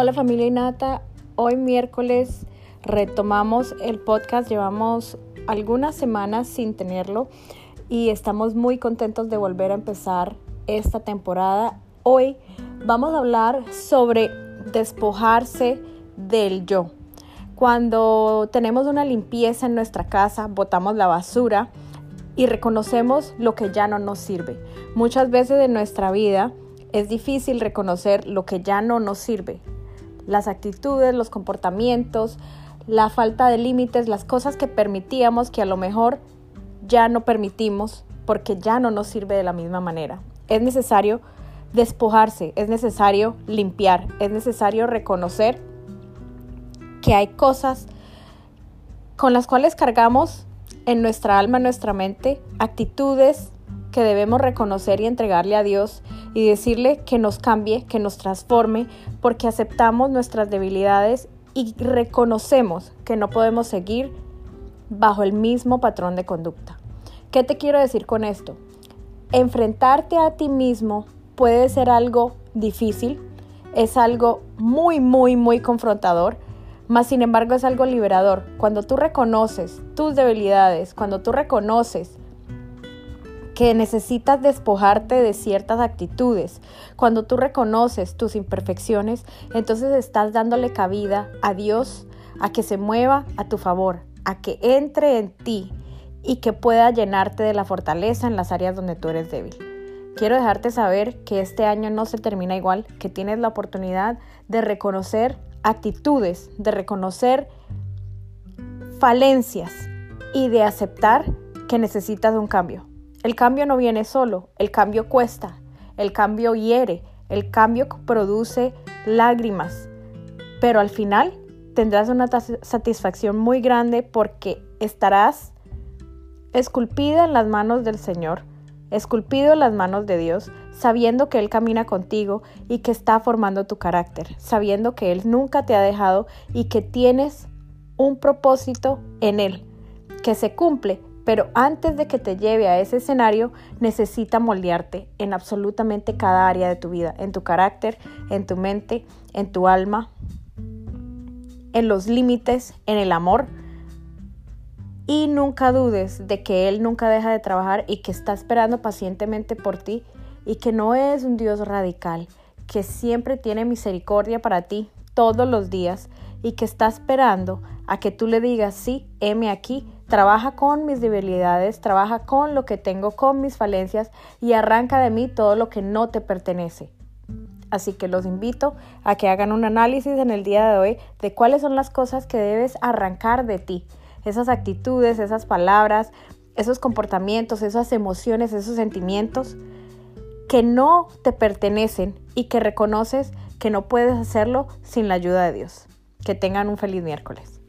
Hola familia Inata, hoy miércoles retomamos el podcast, llevamos algunas semanas sin tenerlo y estamos muy contentos de volver a empezar esta temporada. Hoy vamos a hablar sobre despojarse del yo. Cuando tenemos una limpieza en nuestra casa, botamos la basura y reconocemos lo que ya no nos sirve. Muchas veces en nuestra vida es difícil reconocer lo que ya no nos sirve, las actitudes, los comportamientos, la falta de límites, las cosas que permitíamos que a lo mejor ya no permitimos porque ya no nos sirve de la misma manera. Es necesario despojarse, es necesario limpiar, es necesario reconocer que hay cosas con las cuales cargamos en nuestra alma, en nuestra mente, actitudes que debemos reconocer y entregarle a Dios y decirle que nos cambie, que nos transforme, porque aceptamos nuestras debilidades y reconocemos que no podemos seguir bajo el mismo patrón de conducta. ¿Qué te quiero decir con esto? Enfrentarte a ti mismo puede ser algo difícil, es algo muy, muy, muy confrontador, mas sin embargo es algo liberador. Cuando tú reconoces tus debilidades, cuando tú reconoces que necesitas despojarte de ciertas actitudes. Cuando tú reconoces tus imperfecciones, entonces estás dándole cabida a Dios a que se mueva a tu favor, a que entre en ti y que pueda llenarte de la fortaleza en las áreas donde tú eres débil. Quiero dejarte saber que este año no se termina igual, que tienes la oportunidad de reconocer actitudes, de reconocer falencias y de aceptar que necesitas un cambio. El cambio no viene solo, el cambio cuesta, el cambio hiere, el cambio produce lágrimas, pero al final tendrás una satisfacción muy grande porque estarás esculpida en las manos del Señor, esculpido en las manos de Dios, sabiendo que Él camina contigo y que está formando tu carácter, sabiendo que Él nunca te ha dejado y que tienes un propósito en Él, que se cumple pero antes de que te lleve a ese escenario, necesita moldearte en absolutamente cada área de tu vida, en tu carácter, en tu mente, en tu alma, en los límites, en el amor. Y nunca dudes de que Él nunca deja de trabajar y que está esperando pacientemente por ti y que no es un Dios radical, que siempre tiene misericordia para ti todos los días y que está esperando a que tú le digas, sí, heme aquí, trabaja con mis debilidades, trabaja con lo que tengo, con mis falencias y arranca de mí todo lo que no te pertenece. Así que los invito a que hagan un análisis en el día de hoy de cuáles son las cosas que debes arrancar de ti, esas actitudes, esas palabras, esos comportamientos, esas emociones, esos sentimientos que no te pertenecen y que reconoces que no puedes hacerlo sin la ayuda de Dios. Que tengan un feliz miércoles.